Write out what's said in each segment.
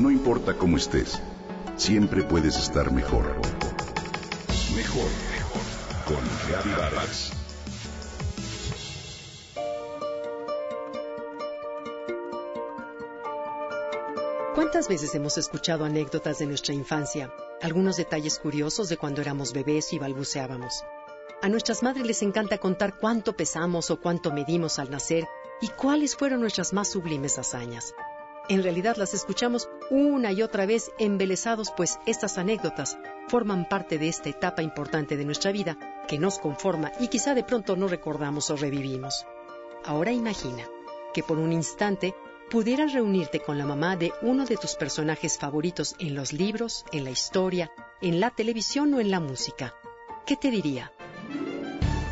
No importa cómo estés, siempre puedes estar mejor. Mejor, mejor. Con Vargas. ¿Cuántas veces hemos escuchado anécdotas de nuestra infancia? Algunos detalles curiosos de cuando éramos bebés y balbuceábamos. A nuestras madres les encanta contar cuánto pesamos o cuánto medimos al nacer y cuáles fueron nuestras más sublimes hazañas. En realidad las escuchamos una y otra vez embelesados, pues estas anécdotas forman parte de esta etapa importante de nuestra vida que nos conforma y quizá de pronto no recordamos o revivimos. Ahora imagina que por un instante pudieras reunirte con la mamá de uno de tus personajes favoritos en los libros, en la historia, en la televisión o en la música. ¿Qué te diría?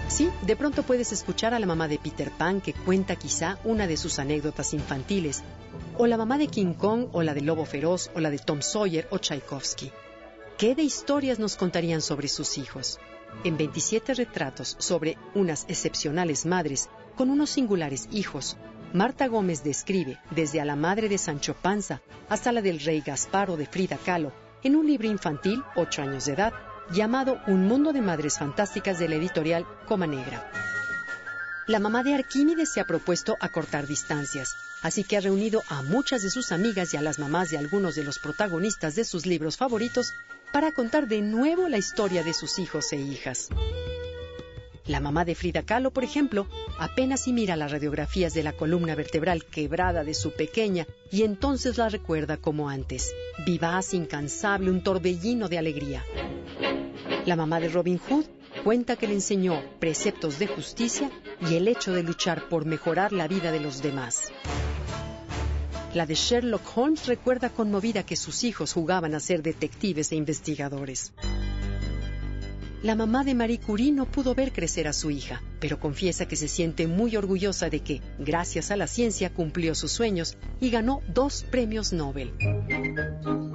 Sí, de pronto puedes escuchar a la mamá de Peter Pan que cuenta quizá una de sus anécdotas infantiles, o la mamá de King Kong, o la de Lobo Feroz, o la de Tom Sawyer o Tchaikovsky. ¿Qué de historias nos contarían sobre sus hijos? En 27 retratos sobre unas excepcionales madres con unos singulares hijos, Marta Gómez describe desde a la madre de Sancho Panza hasta la del rey Gasparo de Frida Kahlo en un libro infantil, 8 años de edad, llamado Un mundo de madres fantásticas de la editorial Coma Negra. La mamá de Arquímedes se ha propuesto acortar distancias, así que ha reunido a muchas de sus amigas y a las mamás de algunos de los protagonistas de sus libros favoritos para contar de nuevo la historia de sus hijos e hijas. La mamá de Frida Kahlo, por ejemplo, apenas si mira las radiografías de la columna vertebral quebrada de su pequeña y entonces la recuerda como antes, vivaz, incansable, un torbellino de alegría. La mamá de Robin Hood cuenta que le enseñó preceptos de justicia y el hecho de luchar por mejorar la vida de los demás. La de Sherlock Holmes recuerda conmovida que sus hijos jugaban a ser detectives e investigadores. La mamá de Marie Curie no pudo ver crecer a su hija, pero confiesa que se siente muy orgullosa de que, gracias a la ciencia, cumplió sus sueños y ganó dos premios Nobel.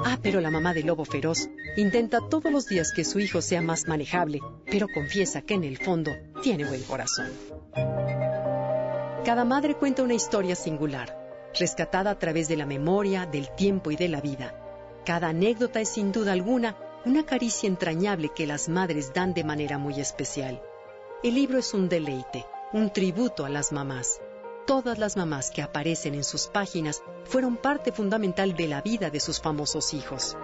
Ah, pero la mamá de Lobo Feroz intenta todos los días que su hijo sea más manejable, pero confiesa que en el fondo tiene buen corazón. Cada madre cuenta una historia singular, rescatada a través de la memoria, del tiempo y de la vida. Cada anécdota es sin duda alguna una caricia entrañable que las madres dan de manera muy especial. El libro es un deleite, un tributo a las mamás. Todas las mamás que aparecen en sus páginas fueron parte fundamental de la vida de sus famosos hijos.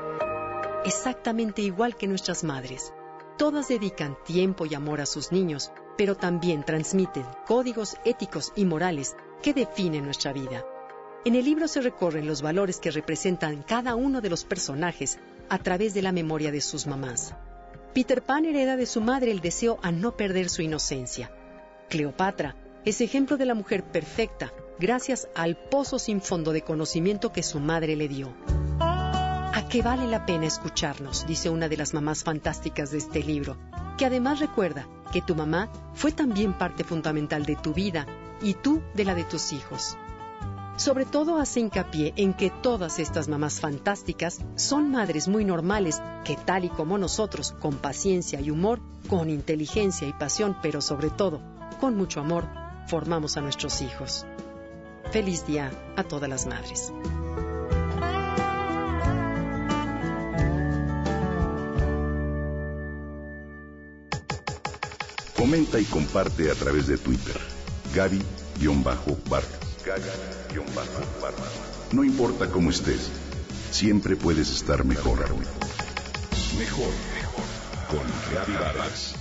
Exactamente igual que nuestras madres. Todas dedican tiempo y amor a sus niños, pero también transmiten códigos éticos y morales que definen nuestra vida. En el libro se recorren los valores que representan cada uno de los personajes a través de la memoria de sus mamás. Peter Pan hereda de su madre el deseo a no perder su inocencia. Cleopatra es ejemplo de la mujer perfecta gracias al pozo sin fondo de conocimiento que su madre le dio. ¿A qué vale la pena escucharnos? dice una de las mamás fantásticas de este libro, que además recuerda que tu mamá fue también parte fundamental de tu vida y tú de la de tus hijos. Sobre todo hace hincapié en que todas estas mamás fantásticas son madres muy normales que tal y como nosotros, con paciencia y humor, con inteligencia y pasión, pero sobre todo con mucho amor, formamos a nuestros hijos. Feliz día a todas las madres. Comenta y comparte a través de Twitter. Gaby-Vargas. No importa cómo estés, siempre puedes estar mejor. Mejor, mejor. Con Gaby Vargas.